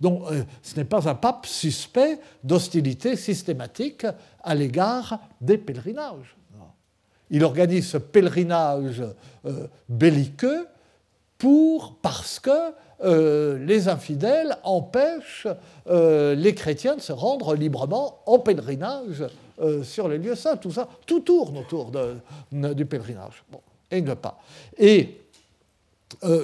Donc, euh, ce n'est pas un pape suspect d'hostilité systématique à l'égard des pèlerinages. Il organise ce pèlerinage euh, belliqueux pour, parce que euh, les infidèles empêchent euh, les chrétiens de se rendre librement en pèlerinage euh, sur les lieux saints. Tout ça, tout tourne autour du pèlerinage. Et. Et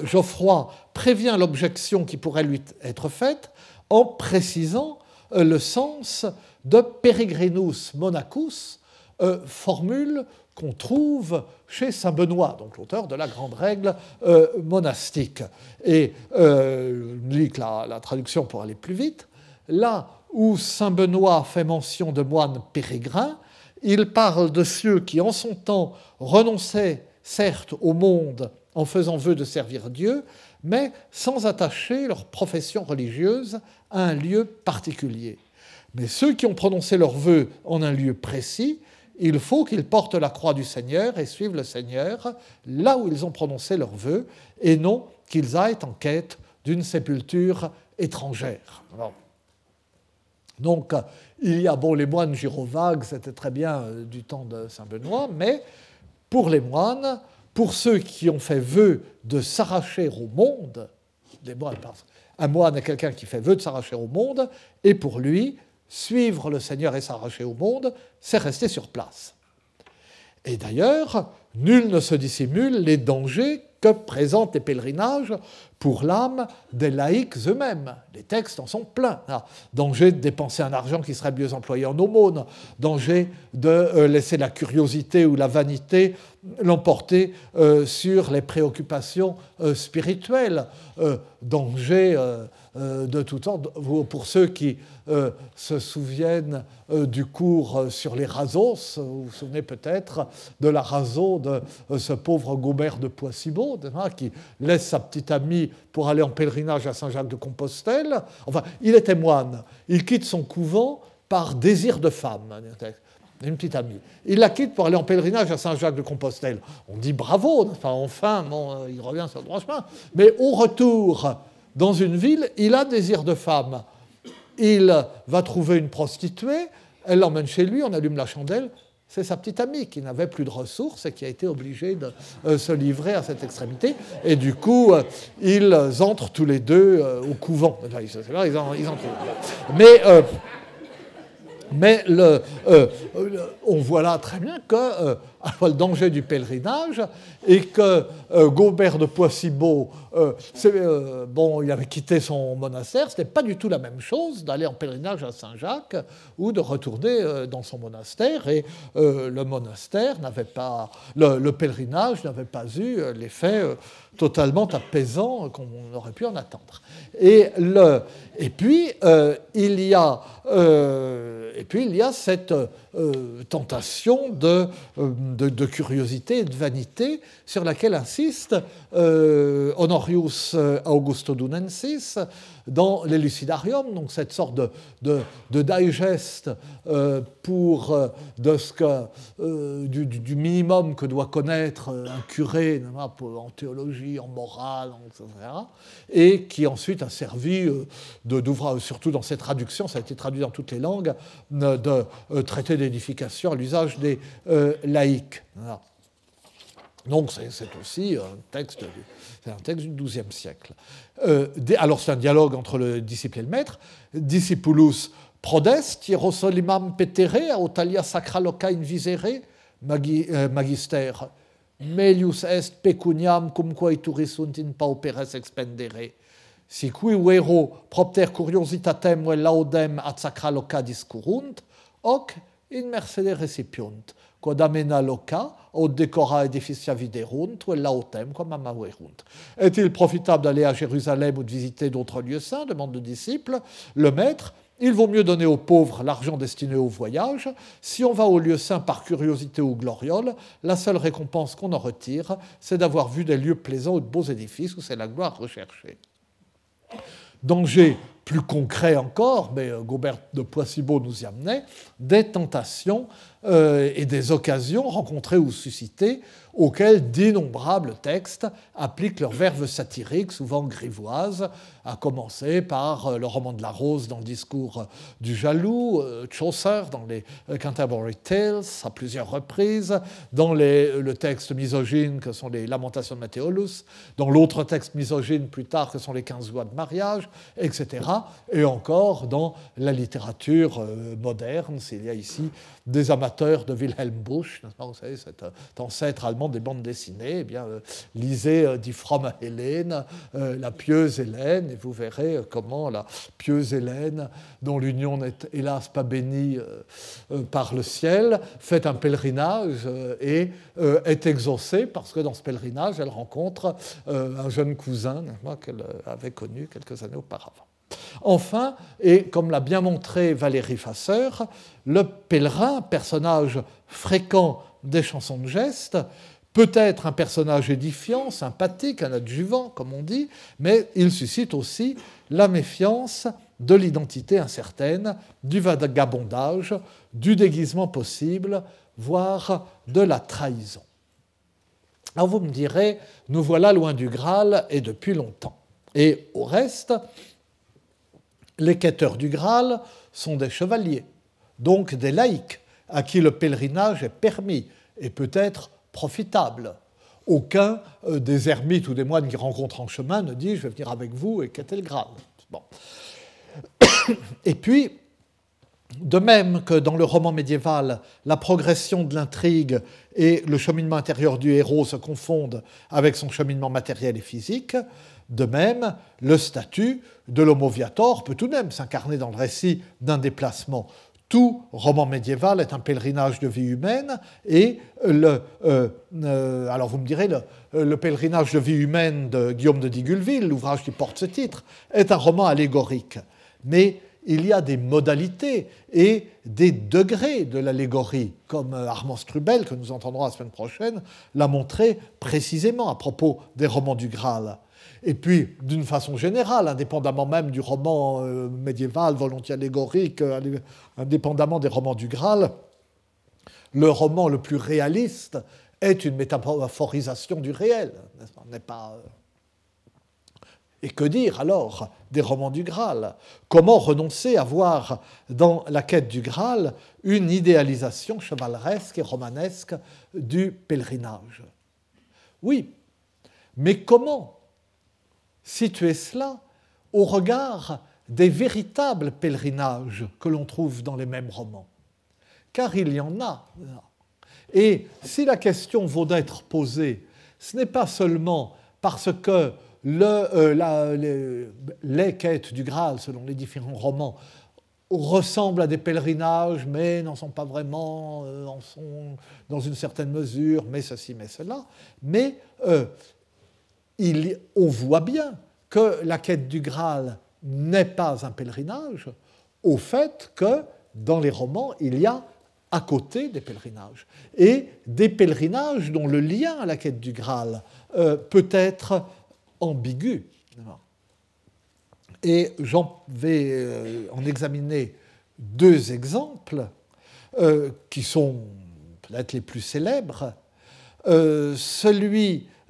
Geoffroy prévient l'objection qui pourrait lui être faite en précisant le sens de peregrinus monachus, formule qu'on trouve chez Saint Benoît, donc l'auteur de la grande règle euh, monastique. Et euh, lis la, la, traduction pour aller plus vite. Là où Saint Benoît fait mention de moines pérégrins, il parle de ceux qui en son temps renonçaient certes au monde en faisant vœu de servir Dieu, mais sans attacher leur profession religieuse à un lieu particulier. Mais ceux qui ont prononcé leurs vœux en un lieu précis il faut qu'ils portent la croix du Seigneur et suivent le Seigneur là où ils ont prononcé leurs vœux, et non qu'ils aillent en quête d'une sépulture étrangère. donc, il y a, bon, les moines gyrovagues, c'était très bien euh, du temps de Saint Benoît, mais pour les moines, pour ceux qui ont fait vœu de s'arracher au monde, un moine est quelqu'un qui fait vœu de s'arracher au monde, et pour lui, suivre le Seigneur et s'arracher au monde, c'est rester sur place. Et d'ailleurs, Nul ne se dissimule les dangers que présentent les pèlerinages pour l'âme des laïcs eux-mêmes. Les textes en sont pleins. Ah, danger de dépenser un argent qui serait mieux employé en aumône, danger de euh, laisser la curiosité ou la vanité l'emporter euh, sur les préoccupations euh, spirituelles, danger de tout temps. Pour ceux qui se souviennent du cours sur les rasos, vous vous souvenez peut-être de la raso de ce pauvre Gobert de Hein, qui laisse sa petite amie pour aller en pèlerinage à Saint-Jacques de Compostelle. Enfin, il était moine. Il quitte son couvent par désir de femme. Une petite amie. Il la quitte pour aller en pèlerinage à Saint-Jacques de Compostelle. On dit bravo, enfin, enfin euh, il revient sur le droit chemin. Mais au retour, dans une ville, il a désir de femme. Il va trouver une prostituée, elle l'emmène chez lui, on allume la chandelle, c'est sa petite amie qui n'avait plus de ressources et qui a été obligée de euh, se livrer à cette extrémité. Et du coup, euh, ils entrent tous les deux euh, au couvent. ils, mais le, on voit là très bien que le danger du pèlerinage et que euh, Gaubert de Poissibot, euh, euh, bon, il avait quitté son monastère, ce n'était pas du tout la même chose d'aller en pèlerinage à Saint-Jacques ou de retourner dans son monastère. Et le monastère n'avait pas, le, pèlerinage n'avait pas eu l'effet totalement apaisant qu'on aurait pu en attendre. Et, puis il y a et puis il y a cette tentation de de, curiosité et de vanité sur laquelle insiste euh, Honorius euh, Augusto Dunensis dans l'Elucidarium, donc cette sorte de, digest euh, pour de ce que, du, minimum que doit connaître un curé en théologie, en morale, etc., et qui ensuite a servi d'ouvrage, surtout dans cette traduction, ça a été traduit dans toutes les langues, de traité à l'usage des laïcs. Donc c'est aussi un texte, un texte du XIIe siècle. Euh, alors c'est un dialogue entre le disciple et le maître. Discipulus prodest, hierosolimam petere, autalia sacra loca invisere, euh, magister. Melius est pecuniam cumque iturisunt in pauperes expendere. Si qui vero propter curiositatem vel laudem ad sacra loca discurrunt, hoc in mercede recipiunt quod amena loca, od decora edificia viderunt, ou lautem, quam amaverunt. Est-il profitable d'aller à Jérusalem ou de visiter d'autres lieux saints demande le disciple. Le maître, il vaut mieux donner aux pauvres l'argent destiné au voyage. Si on va au lieu saint par curiosité ou gloriole, la seule récompense qu'on en retire, c'est d'avoir vu des lieux plaisants ou de beaux édifices où c'est la gloire recherchée. Danger plus concret encore, mais euh, Gobert de Poissibot nous y amenait, des tentations euh, et des occasions rencontrées ou suscitées auxquelles d'innombrables textes appliquent leurs verve satiriques, souvent grivoises, à commencer par euh, le roman de la Rose dans le discours du jaloux, Chaucer dans les Canterbury Tales à plusieurs reprises, dans le texte misogyne que sont les Lamentations de Mathéolus, dans l'autre texte misogyne plus tard que sont les 15 lois de mariage, etc. Et encore dans la littérature moderne, s'il y a ici des amateurs de Wilhelm Busch, vous savez, cet ancêtre allemand des bandes dessinées, eh bien, euh, lisez euh, Die fromme Hélène, euh, la pieuse Hélène, et vous verrez comment la pieuse Hélène, dont l'union n'est hélas pas bénie par le ciel, fait un pèlerinage et est exaucée parce que dans ce pèlerinage, elle rencontre un jeune cousin qu'elle avait connu quelques années auparavant. Enfin, et comme l'a bien montré Valérie Fasseur, le pèlerin, personnage fréquent des chansons de geste, peut être un personnage édifiant, sympathique, un adjuvant, comme on dit, mais il suscite aussi la méfiance de l'identité incertaine, du vagabondage, du déguisement possible, voire de la trahison. Alors vous me direz, nous voilà loin du Graal et depuis longtemps. Et au reste, les quêteurs du Graal sont des chevaliers, donc des laïcs, à qui le pèlerinage est permis et peut être profitable. Aucun euh, des ermites ou des moines qui rencontrent en chemin ne dit je vais venir avec vous et quêter le Graal. Bon. Et puis, De même que dans le roman médiéval, la progression de l'intrigue et le cheminement intérieur du héros se confondent avec son cheminement matériel et physique, de même, le statut de l'homo viator peut tout de même s'incarner dans le récit d'un déplacement. Tout roman médiéval est un pèlerinage de vie humaine et le, euh, euh, alors vous me direz, le, le, pèlerinage de vie humaine de Guillaume de Digulville, l'ouvrage qui porte ce titre, est un roman allégorique. Mais il y a des modalités et des degrés de l'allégorie, comme euh, Armand Strubel, que nous entendrons la semaine prochaine, l'a montré précisément à propos des romans du Graal. Et puis, d'une façon générale, indépendamment même du roman euh, médiéval, volontiers allégorique, euh, indépendamment des romans du Graal, le roman le plus réaliste est une métaphorisation du réel. Pas? Et que dire alors des romans du Graal? Comment renoncer à voir dans la quête du Graal une idéalisation chevaleresque et romanesque du pèlerinage? Oui, mais comment situer cela au regard des véritables pèlerinages que l'on trouve dans les mêmes romans Car il y en a. Et si la question vaut d'être posée, ce n'est pas seulement parce que euh, les, quêtes du Graal, selon les différents romans, ressemblent à des pèlerinages, mais n'en sont pas vraiment, euh, en sont dans une certaine mesure, mais ceci, mais cela. Mais euh, on voit bien que la quête du Graal n'est pas un pèlerinage, au fait que dans les romans, il y a à côté des pèlerinages, et des pèlerinages dont le lien à la quête du Graal peut être ambigu. Et j'en vais euh, en examiner deux exemples euh, qui sont peut-être les plus célèbres.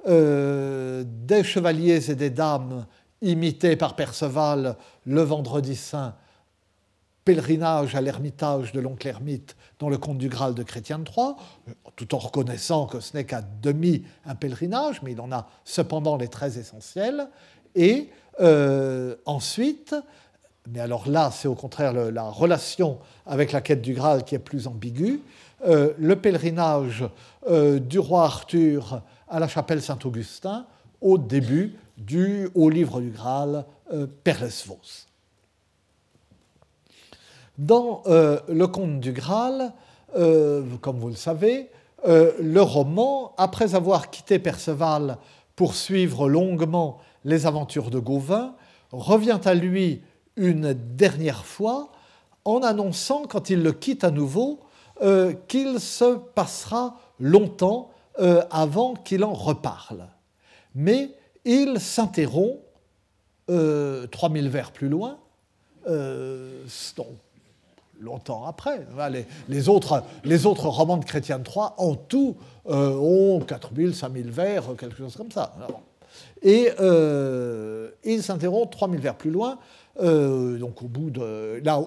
Euh, des chevaliers et des dames imités par Perceval le vendredi saint, pèlerinage à l'ermitage de l'oncle ermite dans le conte du Graal de Chrétien de Troyes, tout en reconnaissant que ce n'est qu'à demi un pèlerinage, mais il en a cependant les traits essentiels. Et euh, ensuite, mais alors là, c'est au contraire la relation avec la quête du Graal qui est plus ambiguë, euh, le pèlerinage euh, du roi Arthur à la chapelle Saint-Augustin au début du au livre du Graal, Perlesvos. Dans le conte du Graal, comme vous le savez, euh, le roman, après avoir quitté Perceval pour suivre longuement les aventures de Gauvin, revient à lui une dernière fois en annonçant, quand il le quitte à nouveau, euh, qu'il se passera longtemps euh, avant qu'il en reparle. Mais il s'interrompt 3000 vers plus loin, longtemps après. Les, autres, romans de Chrétien Troyes, en tout, euh, ont 4000, 5000 vers, quelque chose comme ça. Et euh, il s'interrompt 3000 vers plus loin. Euh, donc au bout de... Là,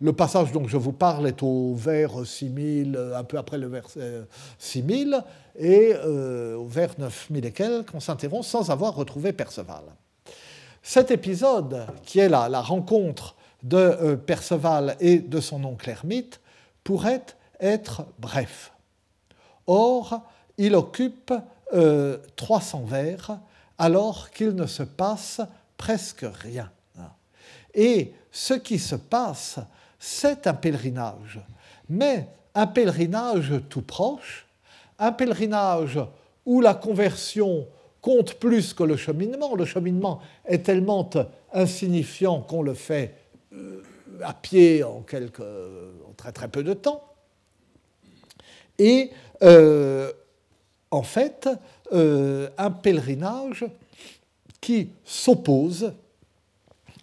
le passage dont je vous parle est au vers 6000, un peu après le vers 6000, et au vers 9000 et quelques, on s'interrompt sans avoir retrouvé Perceval. Cet épisode, qui est la, rencontre de euh, Perceval et de son oncle Hermite pourrait être bref. Or, il occupe 300 euh, vers alors qu'il ne se passe presque rien. Et ce qui se passe, c'est un pèlerinage, mais un pèlerinage tout proche, un pèlerinage où la conversion compte plus que le cheminement. Le cheminement est tellement insignifiant qu'on le fait euh, à pied en, très très peu de temps. Et euh, en fait, euh, un pèlerinage qui s'oppose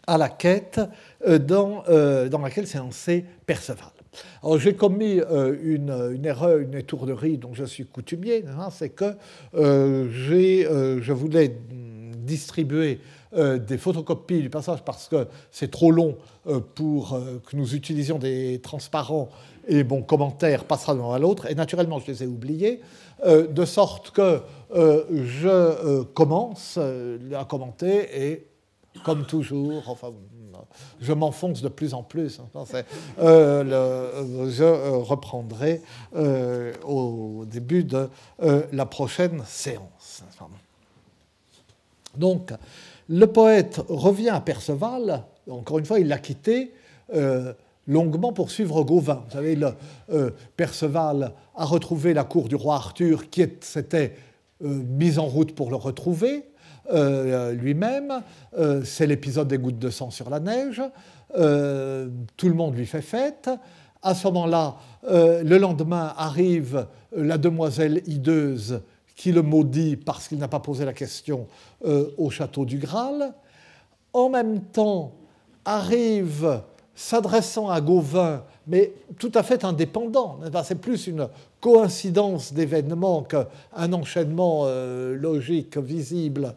à la quête dans, dans laquelle s'est lancé Perceval. Alors j'ai commis une, une, erreur, une étourderie dont je suis coutumier, c'est que je voulais distribuer euh, des photocopies du passage parce que c'est trop long euh, pour euh, que nous utilisions des transparents et mon commentaire passera de l'un à l'autre. Et naturellement, je les ai oubliés, de sorte que je commence à commenter et comme toujours. Enfin, je m'enfonce de plus en plus. Hein. Euh, je euh, reprendrai euh, au début de la prochaine séance. Donc, le poète revient à Perceval. Encore une fois, il l'a quitté longuement pour suivre Gauvin. Vous savez, Perceval a retrouvé la cour du roi Arthur qui s'était mise en route pour le retrouver. Euh, lui-même. Euh, c'est l'épisode des gouttes de sang sur la neige. Euh, tout le monde lui fait fête. À ce moment-là, le lendemain arrive la demoiselle hideuse qui le maudit parce qu'il n'a pas posé la question au château du Graal. En même temps, arrive, s'adressant à Gauvin, mais tout à fait indépendant. C'est plus une coïncidence d'événements qu'un enchaînement logique, visible,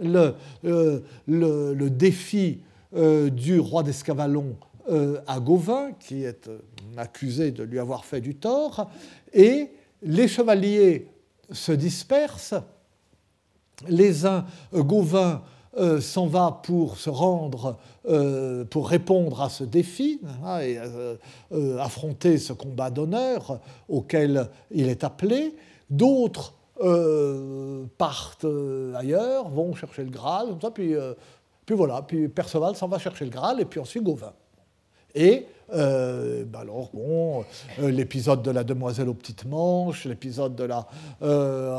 le, euh, le, le défi euh, du roi d'Escavalon euh, à Gauvin, qui est accusé de lui avoir fait du tort, et les chevaliers se dispersent. Les uns, Gauvin s'en va pour se rendre, pour répondre à ce défi hein, et affronter ce combat d'honneur auquel il est appelé. D'autres euh, partent euh, ailleurs, vont chercher le Graal, ça, puis, euh, puis voilà, puis Perceval s'en va chercher le Graal, et puis ensuite Gauvin. Et bah alors, bon, l'épisode de la demoiselle aux petites manches, l'épisode de la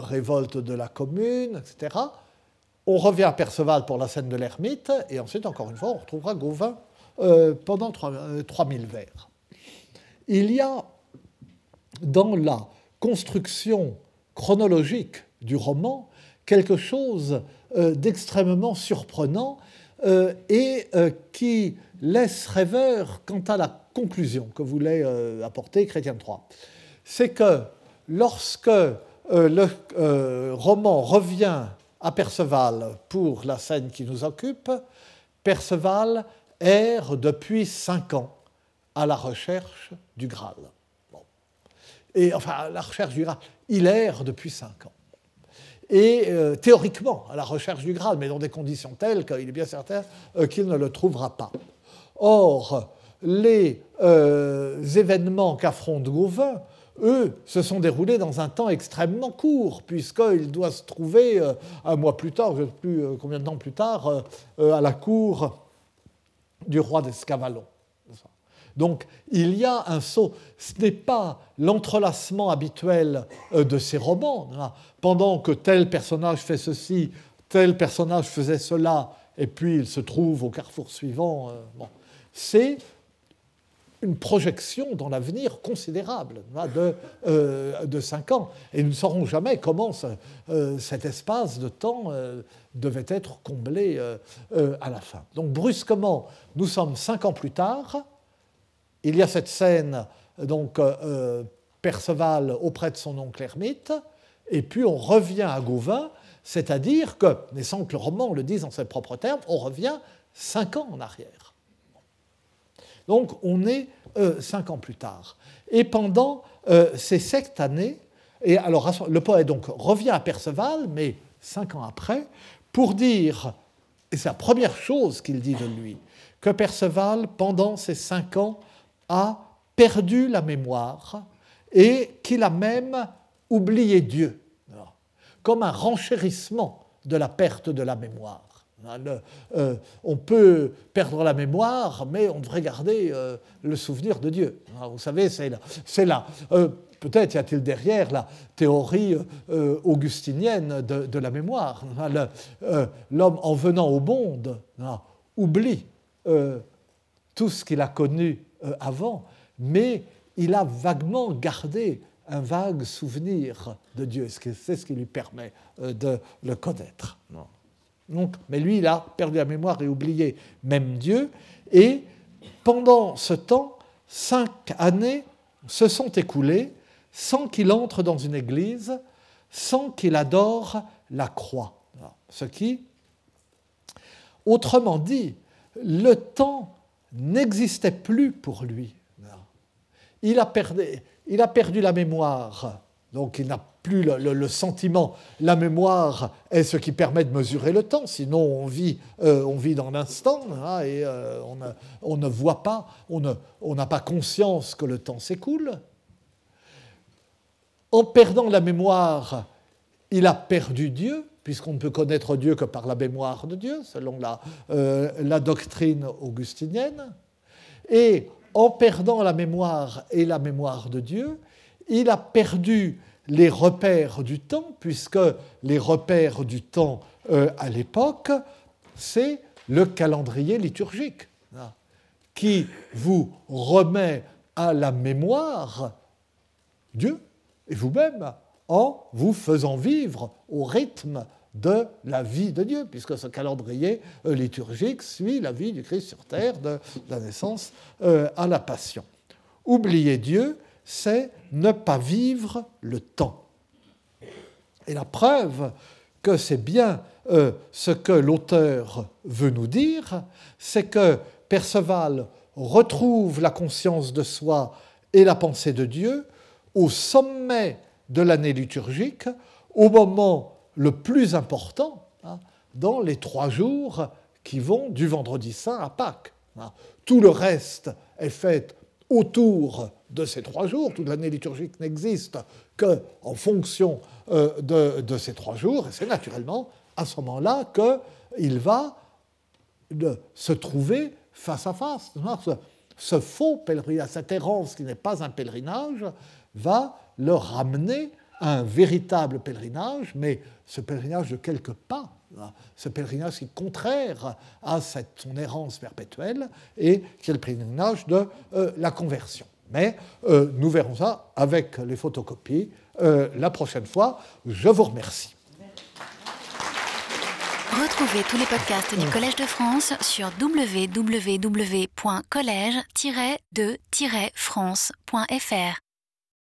révolte de la commune, etc. On revient à Perceval pour la scène de l'ermite, et ensuite, encore une fois, on retrouvera Gauvin pendant 3000 vers. Il y a dans la construction chronologique du roman quelque chose euh, d'extrêmement surprenant euh, et euh, qui laisse rêveur quant à la conclusion que voulait apporter Chrétien III. C'est que lorsque le roman revient à Perceval pour la scène qui nous occupe, Perceval erre depuis cinq ans à la recherche du Graal. Et enfin, à la recherche du Graal il erre depuis cinq ans. Et euh, théoriquement, à la recherche du Graal, mais dans des conditions telles qu'il est bien certain euh, qu'il ne le trouvera pas. Or, les euh, événements qu'affronte Gauvin, eux, se sont déroulés dans un temps extrêmement court, puisqu'il doit se trouver un mois plus tard, je ne sais plus combien de temps plus tard, à la cour du roi d'Escavalon. Donc il y a un saut. Ce n'est pas l'entrelacement habituel euh, de ces romans. Pendant que tel personnage fait ceci, tel personnage faisait cela, et puis il se trouve au carrefour suivant. Euh, C'est une projection dans l'avenir considérable de, euh, de cinq ans. Et nous ne saurons jamais comment cet espace de temps devait être comblé à la fin. Donc brusquement, nous sommes cinq ans plus tard, il y a cette scène, donc euh, euh, Perceval auprès de son oncle ermite, et puis on revient à Gauvin, c'est-à-dire que, mais sans que le roman le dise en ses propres termes, on revient cinq ans en arrière. Donc on est euh, cinq ans plus tard. Et pendant ces sept années, et alors le poète donc revient à Perceval, mais cinq ans après, pour dire, et c'est la première chose qu'il dit de lui, que Perceval, pendant ces cinq ans, a perdu la mémoire et qu'il a même oublié Dieu, comme un renchérissement de la perte de la mémoire. Euh, on peut perdre la mémoire, mais on devrait garder euh, le souvenir de Dieu. Vous savez, c'est là. Euh, peut-être y a-t-il derrière la théorie augustinienne de, la mémoire. L'homme, en venant au monde, oublie tout ce qu'il a connu avant, mais il a vaguement gardé un vague souvenir de Dieu. C'est ce qui lui permet euh, de le connaître? Donc, mais lui, il a perdu la mémoire et oublié même Dieu. Et pendant ce temps, cinq années se sont écoulées sans qu'il entre dans une église, sans qu'il adore la croix. Ce qui, autrement dit, le temps n'existait plus pour lui. Il a, perdu, il a perdu la mémoire Donc il n'a plus le, sentiment. La mémoire est ce qui permet de mesurer le temps. Sinon, on vit, euh, on vit dans l'instant hein, et euh, on, ne, voit pas, on n'a pas conscience que le temps s'écoule. En perdant la mémoire, il a perdu Dieu, puisqu'on ne peut connaître Dieu que par la mémoire de Dieu, selon la, euh, la doctrine augustinienne. Et en perdant la mémoire et la mémoire de Dieu, il a perdu les repères du temps, puisque les repères du temps euh, à l'époque, c'est le calendrier liturgique, hein, qui vous remet à la mémoire Dieu et vous-même en vous faisant vivre au rythme de la vie de Dieu, puisque ce calendrier euh, liturgique suit la vie du Christ sur terre, de la naissance euh, à la passion. Oublier Dieu, c'est ne pas vivre le temps. Et la preuve que c'est bien euh, ce que l'auteur veut nous dire, c'est que Perceval retrouve la conscience de soi et la pensée de Dieu au sommet de l'année liturgique, au moment le plus important, hein, dans les trois jours qui vont du vendredi saint à Pâques. Hein. Tout le reste est fait autour de ces trois jours. Toute l'année liturgique n'existe qu'en fonction euh, de, ces trois jours. Et c'est naturellement à ce moment-là qu'il va se trouver face à face. Ce, faux pèlerinage, cette errance qui n'est pas un pèlerinage, va le ramener un véritable pèlerinage, mais ce pèlerinage de quelques pas, ce pèlerinage qui est contraire à cette, son errance perpétuelle et qui est le pèlerinage de euh, la conversion. Mais euh, nous verrons ça avec les photocopies euh, la prochaine fois. Je vous remercie. Retrouvez tous les podcasts du Collège de France sur www.collège-de-france.fr.